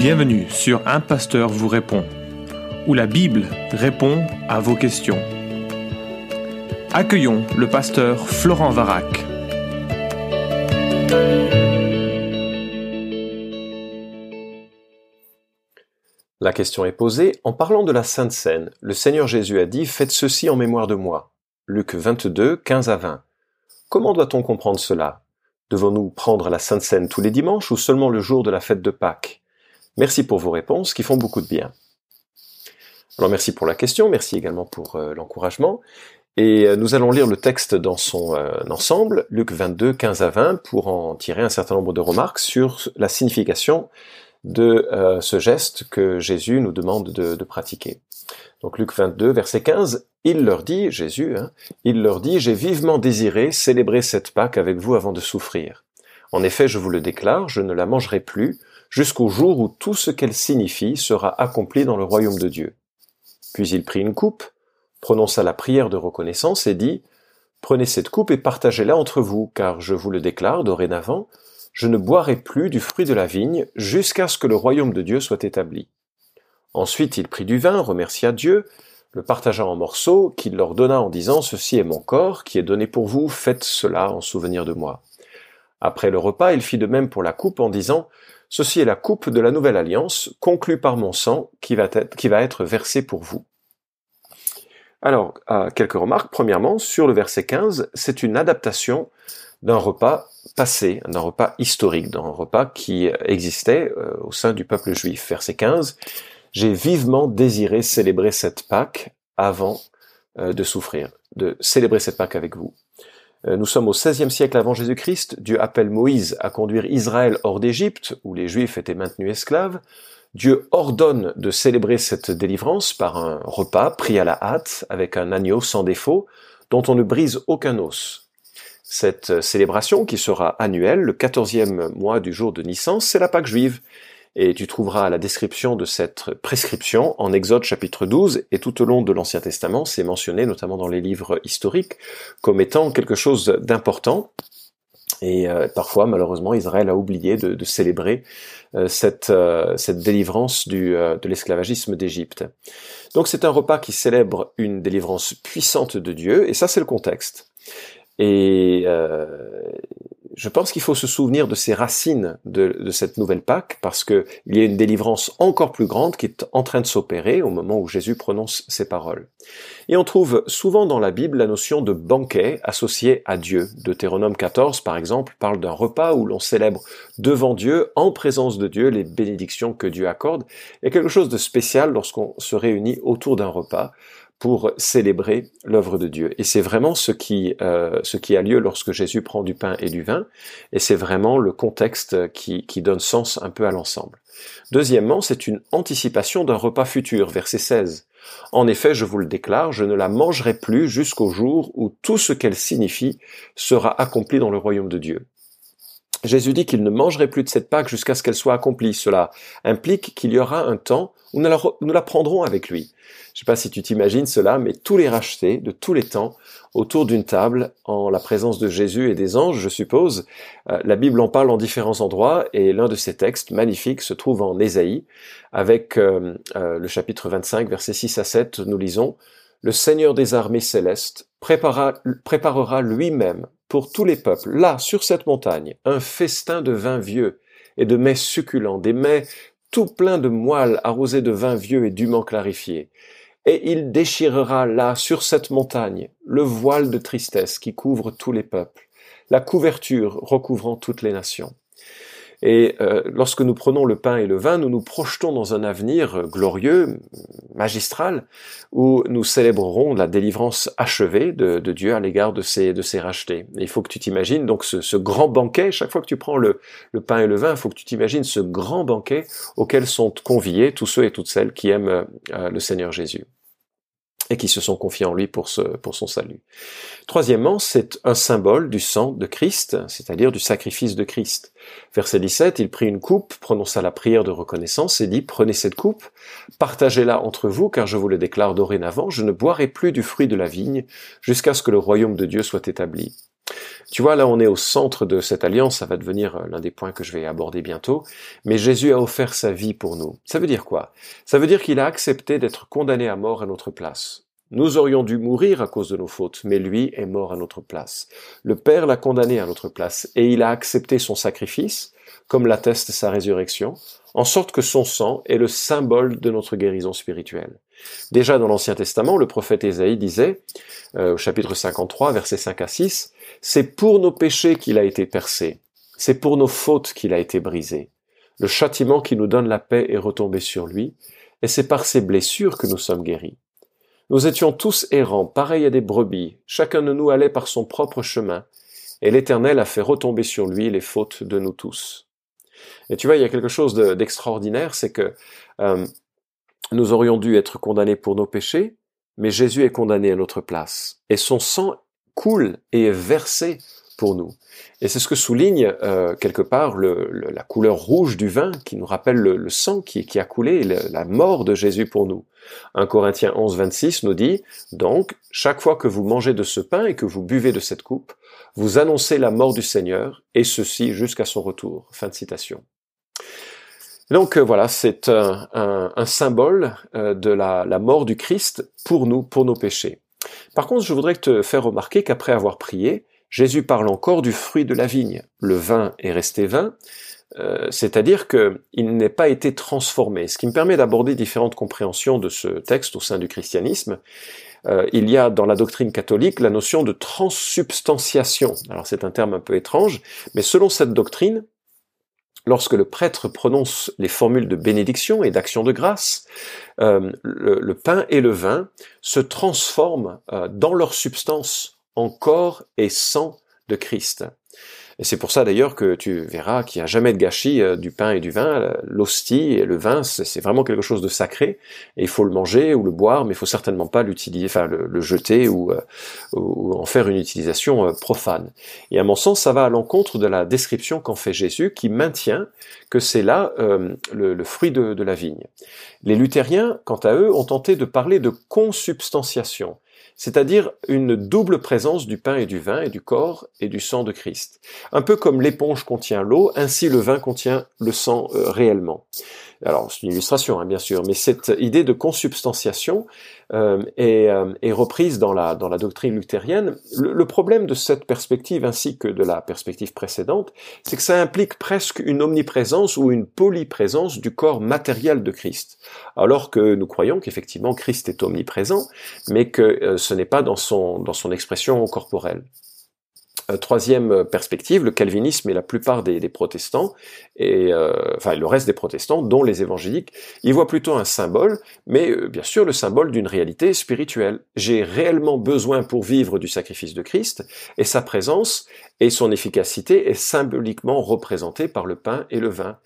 Bienvenue sur Un Pasteur vous répond, où la Bible répond à vos questions. Accueillons le pasteur Florent Varac. La question est posée, en parlant de la Sainte Seine, le Seigneur Jésus a dit Faites ceci en mémoire de moi. Luc 22, 15 à 20. Comment doit-on comprendre cela? Devons-nous prendre la Sainte Seine tous les dimanches ou seulement le jour de la fête de Pâques? Merci pour vos réponses qui font beaucoup de bien. Alors merci pour la question, merci également pour euh, l'encouragement. Et euh, nous allons lire le texte dans son euh, ensemble, Luc 22, 15 à 20, pour en tirer un certain nombre de remarques sur la signification de ce geste que Jésus nous demande de, pratiquer. Donc Luc 22, verset 15, il leur dit, Jésus, hein, il leur dit, j'ai vivement désiré célébrer cette Pâque avec vous avant de souffrir. En effet, je vous le déclare, je ne la mangerai plus jusqu'au jour où tout ce qu'elle signifie sera accompli dans le royaume de Dieu. Puis il prit une coupe, prononça la prière de reconnaissance et dit, Prenez cette coupe et partagez-la entre vous, car je vous le déclare dorénavant, je ne boirai plus du fruit de la vigne jusqu'à ce que le royaume de Dieu soit établi. Ensuite il prit du vin, remercia Dieu, le partagea en morceaux, qu'il leur donna en disant, Ceci est mon corps qui est donné pour vous, faites cela en souvenir de moi. Après le repas, il fit de même pour la coupe en disant, Ceci est la coupe de la nouvelle alliance, conclue par mon sang, qui va être, qui va être versé pour vous. Alors, quelques remarques. Premièrement, sur le verset 15, c'est une adaptation d'un repas passé, d'un repas historique, d'un repas qui existait euh, au sein du peuple juif. Verset 15, j'ai vivement désiré célébrer cette Pâque avant euh, de souffrir, de célébrer cette Pâque avec vous. Euh, nous sommes au XVIe siècle avant Jésus-Christ. Dieu appelle Moïse à conduire Israël hors d'Égypte, où les Juifs étaient maintenus esclaves. Dieu ordonne de célébrer cette délivrance par un repas pris à la hâte avec un agneau sans défaut, dont on ne brise aucun os. Cette célébration, qui sera annuelle, le quatorzième mois du jour de Nissan, c'est la Pâque juive, et tu trouveras la description de cette prescription en Exode chapitre 12 et tout au long de l'Ancien Testament, c'est mentionné notamment dans les livres historiques comme étant quelque chose d'important. Et euh, parfois, malheureusement, Israël a oublié de, célébrer euh, cette, euh, cette délivrance du, de l'esclavagisme d'Égypte. Donc c'est un repas qui célèbre une délivrance puissante de Dieu, et ça c'est le contexte. Et je pense qu'il faut se souvenir de ces racines de, cette nouvelle Pâque parce qu'il y a une délivrance encore plus grande qui est en train de s'opérer au moment où Jésus prononce ces paroles. Et on trouve souvent dans la Bible la notion de banquet associé à Dieu. Deutéronome 14, par exemple, parle d'un repas où l'on célèbre devant Dieu, en présence de Dieu, les bénédictions que Dieu accorde. Il y a quelque chose de spécial lorsqu'on se réunit autour d'un repas pour célébrer l'œuvre de Dieu. Et c'est vraiment ce qui, euh, ce qui a lieu lorsque Jésus prend du pain et du vin, et c'est vraiment le contexte qui, qui donne sens un peu à l'ensemble. Deuxièmement, c'est une anticipation d'un repas futur, verset 16. En effet, je vous le déclare, je ne la mangerai plus jusqu'au jour où tout ce qu'elle signifie sera accompli dans le royaume de Dieu. Jésus dit qu'il ne mangerait plus de cette Pâque jusqu'à ce qu'elle soit accomplie. Cela implique qu'il y aura un temps où nous la, prendrons avec lui. Je ne sais pas si tu t'imagines cela, mais tous les rachetés de tous les temps autour d'une table en la présence de Jésus et des anges, je suppose. Euh, la Bible en parle en différents endroits et l'un de ces textes magnifiques se trouve en Ésaïe avec euh, euh, le chapitre 25, versets 6 à 7. Nous lisons Le Seigneur des armées célestes préparera lui-même pour tous les peuples, là, sur cette montagne, un festin de vin vieux et de mets succulents, des mets tout pleins de moelle arrosés de vin vieux et dûment clarifié. Et il déchirera là, sur cette montagne, le voile de tristesse qui couvre tous les peuples, la couverture recouvrant toutes les nations. Et euh, lorsque nous prenons le pain et le vin, nous nous projetons dans un avenir glorieux, magistral, où nous célébrerons la délivrance achevée de, Dieu à l'égard de ses, de ses rachetés. il faut que tu t'imagines donc ce, grand banquet, chaque fois que tu prends le, le pain et le vin, il faut que tu t'imagines ce grand banquet auquel sont conviés tous ceux et toutes celles qui aiment euh, le Seigneur Jésus et qui se sont confiés en lui pour, son salut. Troisièmement, c'est un symbole du sang de Christ, c'est-à-dire du sacrifice de Christ. Verset 17, il prit une coupe, prononça la prière de reconnaissance et dit, prenez cette coupe, partagez-la entre vous, car je vous le déclare dorénavant, je ne boirai plus du fruit de la vigne jusqu'à ce que le royaume de Dieu soit établi. Tu vois, là, on est au centre de cette alliance, ça va devenir euh, l'un des points que je vais aborder bientôt, mais Jésus a offert sa vie pour nous. Ça veut dire quoi? Ça veut dire qu'il a accepté d'être condamné à mort à notre place. Nous aurions dû mourir à cause de nos fautes, mais lui est mort à notre place. Le Père l'a condamné à notre place, et il a accepté son sacrifice, comme l'atteste sa résurrection, en sorte que son sang est le symbole de notre guérison spirituelle. Déjà dans l'Ancien Testament, le prophète Ésaïe disait, euh, au chapitre 53, versets 5 à 6, C'est pour nos péchés qu'il a été percé, c'est pour nos fautes qu'il a été brisé. Le châtiment qui nous donne la paix est retombé sur lui, et c'est par ses blessures que nous sommes guéris. Nous étions tous errants, pareils à des brebis, chacun de nous allait par son propre chemin, et l'Éternel a fait retomber sur lui les fautes de nous tous. Et tu vois, il y a quelque chose d'extraordinaire, c'est que euh, nous aurions dû être condamnés pour nos péchés, mais Jésus est condamné à notre place. Et son sang coule et est versé pour nous. Et c'est ce que souligne euh, quelque part la couleur rouge du vin qui nous rappelle le, sang qui, qui, a coulé, la mort de Jésus pour nous. 1 Corinthiens 11, 26 nous dit, donc, chaque fois que vous mangez de ce pain et que vous buvez de cette coupe, vous annoncez la mort du Seigneur, et ceci jusqu'à son retour. Fin de citation. Donc euh, voilà, c'est un, un, symbole euh, de la, mort du Christ pour nous, pour nos péchés. Par contre, je voudrais te faire remarquer qu'après avoir prié, Jésus parle encore du fruit de la vigne. Le vin est resté vin, euh, c'est-à-dire qu'il n'est pas été transformé. Ce qui me permet d'aborder différentes compréhensions de ce texte au sein du christianisme. Euh, il y a dans la doctrine catholique la notion de transsubstantiation. Alors c'est un terme un peu étrange, mais selon cette doctrine, lorsque le prêtre prononce les formules de bénédiction et d'action de grâce, euh, le, pain et le vin se transforment dans leur substance en corps et sang de Christ. Et c'est pour ça d'ailleurs que tu verras qu'il n'y a jamais de gâchis euh, du pain et du vin. L'hostie et le vin, c'est vraiment quelque chose de sacré. Et il faut le manger ou le boire, mais il faut certainement pas l'utiliser, enfin le, jeter ou, euh, ou, en faire une utilisation euh, profane. Et à mon sens, ça va à l'encontre de la description qu'en fait Jésus, qui maintient que c'est là le, fruit de, de la vigne. Les luthériens, quant à eux, ont tenté de parler de consubstantiation c'est-à-dire une double présence du pain et du vin et du corps et du sang de Christ. Un peu comme l'éponge contient l'eau, ainsi le vin contient le sang euh, réellement. Alors c'est une illustration hein, bien sûr, mais cette idée de consubstantiation euh, euh, est, reprise dans la, doctrine luthérienne. Le, problème de cette perspective ainsi que de la perspective précédente, c'est que ça implique presque une omniprésence ou une polyprésence du corps matériel de Christ. Alors que nous croyons qu'effectivement Christ est omniprésent, mais que euh, ce n'est pas dans son expression corporelle. Euh, troisième perspective, le calvinisme et la plupart des, protestants, et euh, enfin le reste des protestants, dont les évangéliques, ils voient plutôt un symbole, mais euh, bien sûr le symbole d'une réalité spirituelle. J'ai réellement besoin pour vivre du sacrifice de Christ, et sa présence et son efficacité est symboliquement représentée par le pain et le vin.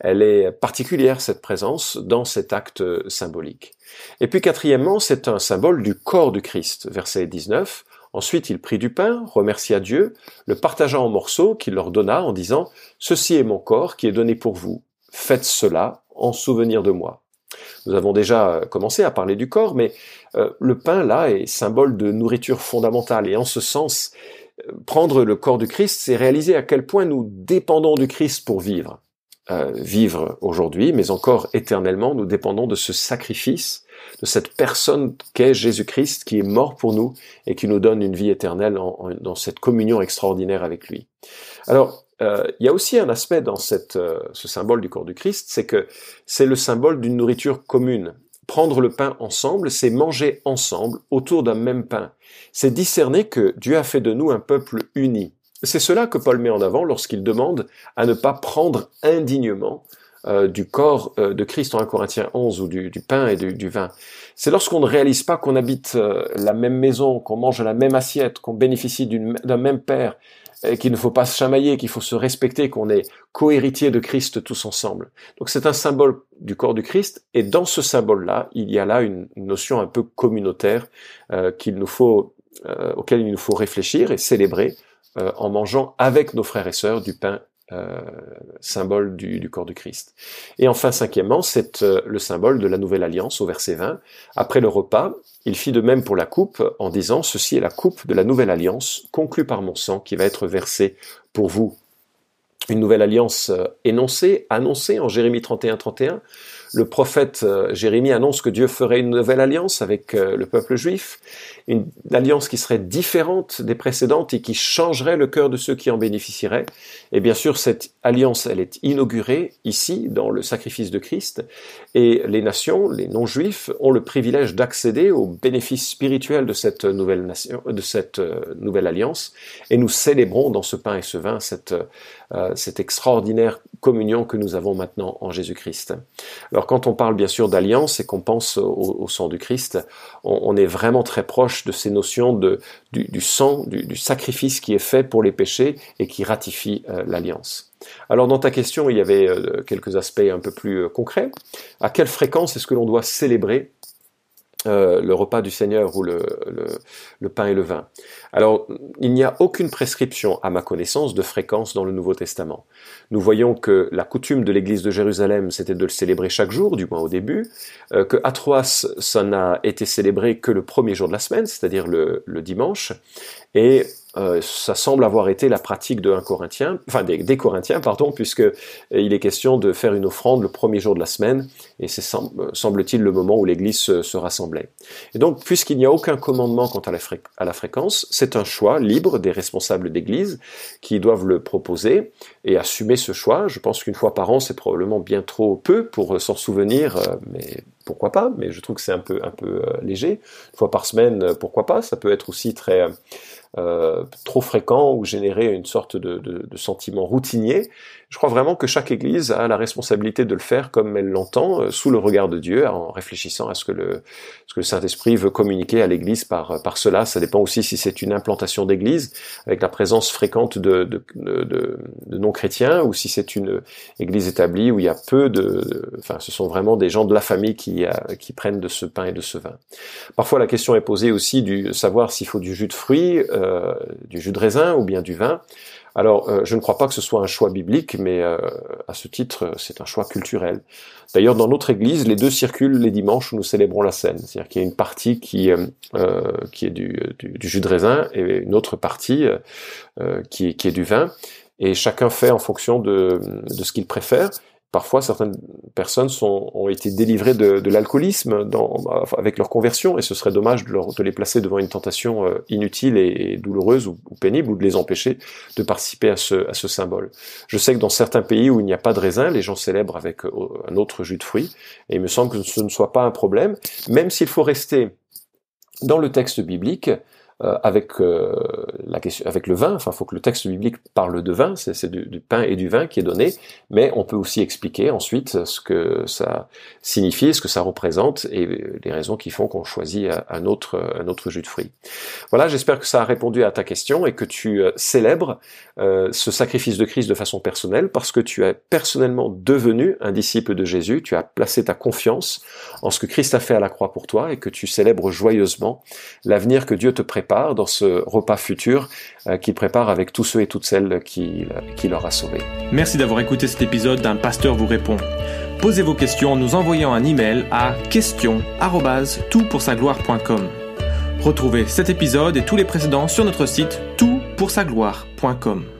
Elle est particulière, cette présence, dans cet acte symbolique. Et puis quatrièmement, c'est un symbole du corps du Christ, verset 19, Ensuite, il prit du pain, remercia Dieu, le partagea en morceaux qu'il leur donna en disant, Ceci est mon corps qui est donné pour vous. Faites cela en souvenir de moi. Nous avons déjà euh, commencé à parler du corps, mais euh, le pain, là, est symbole de nourriture fondamentale. Et en ce sens, euh, prendre le corps du Christ, c'est réaliser à quel point nous dépendons du Christ pour vivre. vivre aujourd'hui, mais encore éternellement, nous dépendons de ce sacrifice de cette personne qu'est Jésus-Christ, qui est mort pour nous et qui nous donne une vie éternelle dans cette communion extraordinaire avec lui. Alors, euh, il y a aussi un aspect dans euh, ce symbole du corps du Christ, c'est que c'est le symbole d'une nourriture commune. Prendre le pain ensemble, c'est manger ensemble autour d'un même pain. C'est discerner que Dieu a fait de nous un peuple uni. C'est cela que Paul met en avant lorsqu'il demande à ne pas prendre indignement euh, du corps euh, de Christ en 1 Corinthiens 11 ou du, pain et du, vin. C'est lorsqu'on ne réalise pas qu'on habite euh, la même maison, qu'on mange la même assiette, qu'on bénéficie d'un même Père, qu'il ne faut pas se chamailler, qu'il faut se respecter, qu'on est cohéritier de Christ tous ensemble. Donc c'est un symbole du corps du Christ, et dans ce symbole-là, il y a là une, notion un peu communautaire qu'il nous faut, auquel il nous faut réfléchir et célébrer en mangeant avec nos frères et sœurs du pain symbole du, corps de Christ. Et enfin, cinquièmement, c'est le symbole de la nouvelle alliance au verset 20. Après le repas, il fit de même pour la coupe en disant, ceci est la coupe de la nouvelle alliance conclue par mon sang qui va être versée pour vous. Une nouvelle alliance énoncée, annoncée en Jérémie 31, 31, le prophète euh, Jérémie annonce que Dieu ferait une nouvelle alliance avec euh, le peuple juif, une alliance qui serait différente des précédentes et qui changerait le cœur de ceux qui en bénéficieraient. Et bien sûr, cette alliance, elle est inaugurée ici, dans le sacrifice de Christ, et les nations, les non-juifs, ont le privilège d'accéder aux bénéfices spirituels de cette euh, nouvelle alliance, et nous célébrons dans ce pain et ce vin cette, cette extraordinaire communion que nous avons maintenant en Jésus-Christ. Quand on parle bien sûr d'alliance et qu'on pense au, sang du Christ, on, est vraiment très proche de ces notions du, sang, du, sacrifice qui est fait pour les péchés et qui ratifie euh, l'alliance. Alors dans ta question, il y avait euh, quelques aspects un peu plus euh, concrets. À quelle fréquence est-ce que l'on doit célébrer euh, le repas du Seigneur ou le, le, pain et le vin. Alors, il n'y a aucune prescription, à ma connaissance, de fréquence dans le Nouveau Testament. Nous voyons que la coutume de l'Église de Jérusalem, c'était de le célébrer chaque jour, du moins au début, euh, que à Troas, ça n'a été célébré que le premier jour de la semaine, c'est-à-dire le, le dimanche, et euh, ça semble avoir été la pratique de Corinthien, enfin des, Corinthiens, pardon, puisque euh, il est question de faire une offrande le premier jour de la semaine, et c'est semble-t-il le moment où l'Église se, rassemblait. Et donc, puisqu'il n'y a aucun commandement quant à la, à la fréquence, c'est un choix libre des responsables d'Église qui doivent le proposer et assumer ce choix. Je pense qu'une fois par an, c'est probablement bien trop peu pour euh, s'en souvenir, mais pourquoi pas Mais je trouve que c'est un peu un peu léger. Une fois par semaine, pourquoi pas Ça peut être aussi très euh, trop fréquent ou générer une sorte de, sentiment routinier. Je crois vraiment que chaque Église a la responsabilité de le faire comme elle l'entend, euh, sous le regard de Dieu, en réfléchissant à ce que le, ce que le Saint-Esprit veut communiquer à l'Église par, par cela. Ça dépend aussi si c'est une implantation d'Église, avec la présence fréquente de, de, de non-chrétiens, ou si c'est une Église établie où il y a peu de... Enfin, ce sont vraiment des gens de la famille qui, euh, qui prennent de ce pain et de ce vin. Parfois, la question est posée aussi du savoir s'il faut du jus de fruits, euh, du jus de raisin ou bien du vin. Alors, euh, je ne crois pas que ce soit un choix biblique, mais à ce titre, c'est un choix culturel. D'ailleurs, dans notre Église, les deux circulent les dimanches où nous célébrons la scène. C'est-à-dire qu'il y a une partie qui, qui est du, du, jus de raisin et une autre partie qui, qui est du vin. Et chacun fait en fonction de, de ce qu'il préfère. Parfois, certaines personnes sont, ont été délivrées de, de l'alcoolisme avec leur conversion, et ce serait dommage de, leur, de les placer devant une tentation euh, inutile et, douloureuse ou, pénible, ou de les empêcher de participer à ce, à ce symbole. Je sais que dans certains pays où il n'y a pas de raisin, les gens célèbrent avec euh, un autre jus de fruits, et il me semble que ce ne soit pas un problème, même s'il faut rester dans le texte biblique, avec euh, la question, avec le vin. Enfin, il faut que le texte biblique parle de vin. C'est du, pain et du vin qui est donné, mais on peut aussi expliquer ensuite ce que ça signifie, ce que ça représente et les raisons qui font qu'on choisit un autre un autre jus de fruits. Voilà, j'espère que ça a répondu à ta question et que tu euh, célèbres ce sacrifice de Christ de façon personnelle parce que tu es personnellement devenu un disciple de Jésus. Tu as placé ta confiance en ce que Christ a fait à la croix pour toi et que tu célèbres joyeusement l'avenir que Dieu te prépare dans ce repas futur euh, qu'il prépare avec tous ceux et toutes celles qui, qui leur a sauvé. Merci d'avoir écouté cet épisode d'un pasteur vous répond. Posez vos questions en nous envoyant un email à question@toutpoursagloire.com. Retrouvez cet épisode et tous les précédents sur notre site toutpoursagloire.com.